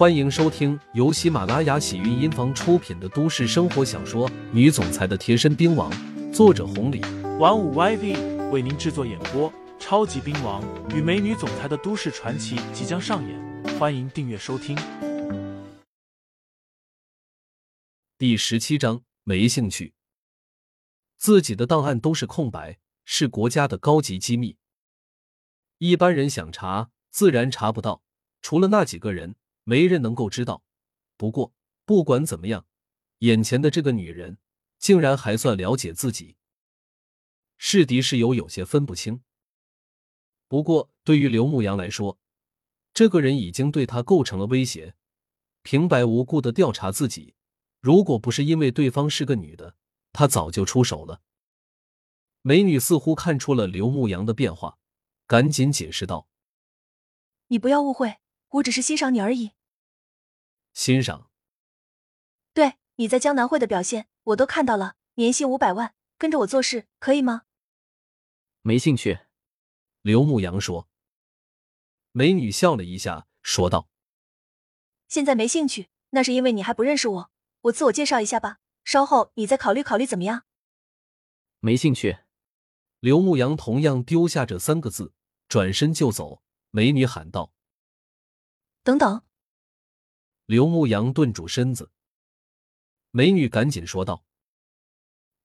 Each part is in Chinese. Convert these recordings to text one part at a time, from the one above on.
欢迎收听由喜马拉雅喜韵音房出品的都市生活小说《女总裁的贴身兵王》，作者红礼，玩五 YV 为您制作演播。超级兵王与美女总裁的都市传奇即将上演，欢迎订阅收听。第十七章，没兴趣。自己的档案都是空白，是国家的高级机密，一般人想查自然查不到，除了那几个人。没人能够知道。不过不管怎么样，眼前的这个女人竟然还算了解自己，是敌是友有些分不清。不过对于刘牧阳来说，这个人已经对他构成了威胁，平白无故的调查自己。如果不是因为对方是个女的，他早就出手了。美女似乎看出了刘牧阳的变化，赶紧解释道：“你不要误会，我只是欣赏你而已。”欣赏，对你在江南会的表现，我都看到了。年薪五百万，跟着我做事可以吗？没兴趣。刘牧阳说。美女笑了一下，说道：“现在没兴趣，那是因为你还不认识我。我自我介绍一下吧，稍后你再考虑考虑，怎么样？”没兴趣。刘牧阳同样丢下这三个字，转身就走。美女喊道：“等等。”刘牧阳顿住身子，美女赶紧说道：“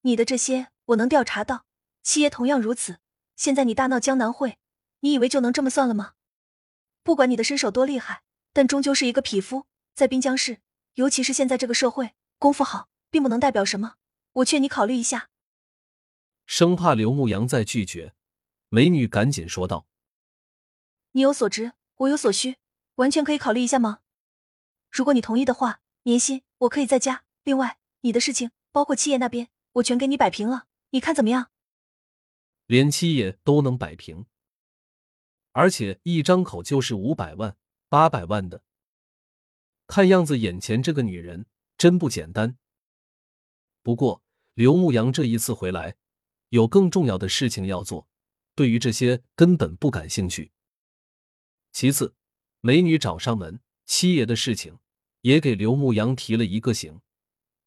你的这些我能调查到，七爷同样如此。现在你大闹江南会，你以为就能这么算了吗？不管你的身手多厉害，但终究是一个匹夫，在滨江市，尤其是现在这个社会，功夫好并不能代表什么。我劝你考虑一下。”生怕刘牧阳再拒绝，美女赶紧说道：“你有所值，我有所需，完全可以考虑一下吗？”如果你同意的话，年薪我可以再加。另外，你的事情，包括七爷那边，我全给你摆平了，你看怎么样？连七爷都能摆平，而且一张口就是五百万、八百万的。看样子，眼前这个女人真不简单。不过，刘牧阳这一次回来，有更重要的事情要做，对于这些根本不感兴趣。其次，美女找上门，七爷的事情。也给刘牧阳提了一个醒，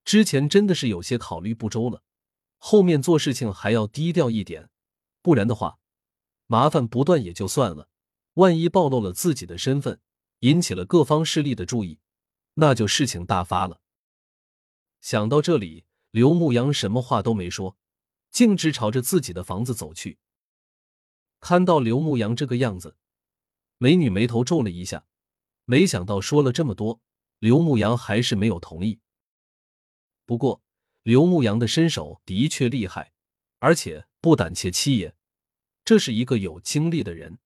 之前真的是有些考虑不周了，后面做事情还要低调一点，不然的话，麻烦不断也就算了，万一暴露了自己的身份，引起了各方势力的注意，那就事情大发了。想到这里，刘牧阳什么话都没说，径直朝着自己的房子走去。看到刘牧阳这个样子，美女眉头皱了一下，没想到说了这么多。刘牧阳还是没有同意。不过，刘牧阳的身手的确厉害，而且不胆怯七爷，这是一个有经历的人。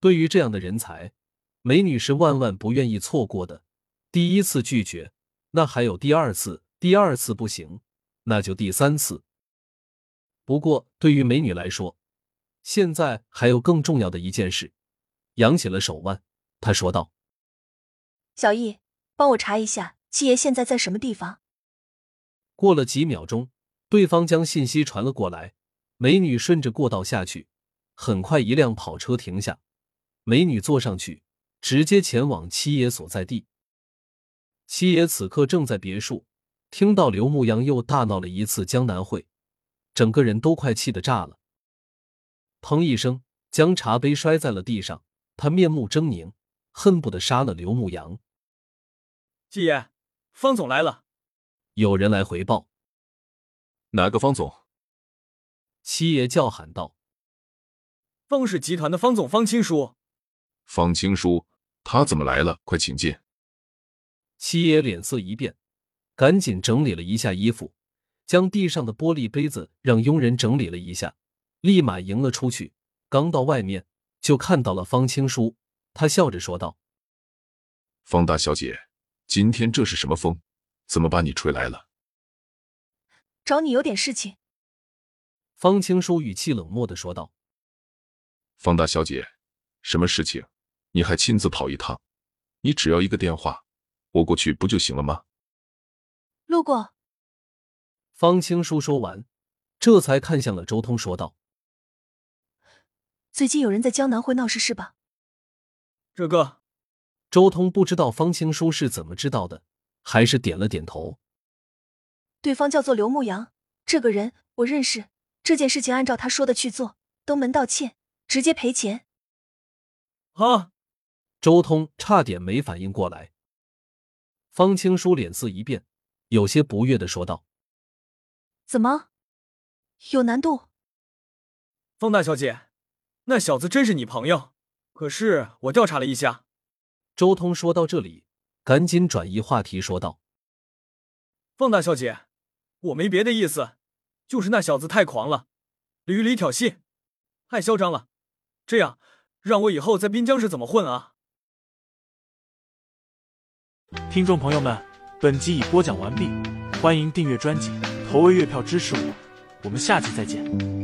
对于这样的人才，美女是万万不愿意错过的。第一次拒绝，那还有第二次；第二次不行，那就第三次。不过，对于美女来说，现在还有更重要的一件事。扬起了手腕，他说道。小易，帮我查一下七爷现在在什么地方。过了几秒钟，对方将信息传了过来。美女顺着过道下去，很快一辆跑车停下，美女坐上去，直接前往七爷所在地。七爷此刻正在别墅，听到刘牧阳又大闹了一次江南会，整个人都快气得炸了。砰一声，将茶杯摔在了地上，他面目狰狞。恨不得杀了刘牧阳。七爷，方总来了。有人来回报。哪个方总？七爷叫喊道：“方氏集团的方总方青书。”方青书，他怎么来了？快请进。七爷脸色一变，赶紧整理了一下衣服，将地上的玻璃杯子让佣人整理了一下，立马迎了出去。刚到外面，就看到了方青书。他笑着说道：“方大小姐，今天这是什么风？怎么把你吹来了？”找你有点事情。”方青书语气冷漠的说道。“方大小姐，什么事情？你还亲自跑一趟？你只要一个电话，我过去不就行了吗？”路过。方青书说完，这才看向了周通，说道：“最近有人在江南会闹事是吧？”这个，周通不知道方青书是怎么知道的，还是点了点头。对方叫做刘牧阳，这个人我认识。这件事情按照他说的去做，登门道歉，直接赔钱。啊！周通差点没反应过来。方青书脸色一变，有些不悦的说道：“怎么，有难度？”方大小姐，那小子真是你朋友？可是我调查了一下。周通说到这里，赶紧转移话题说道：“方大小姐，我没别的意思，就是那小子太狂了，屡屡挑衅，太嚣张了。这样让我以后在滨江市怎么混啊？”听众朋友们，本集已播讲完毕，欢迎订阅专辑，投喂月票支持我，我们下集再见。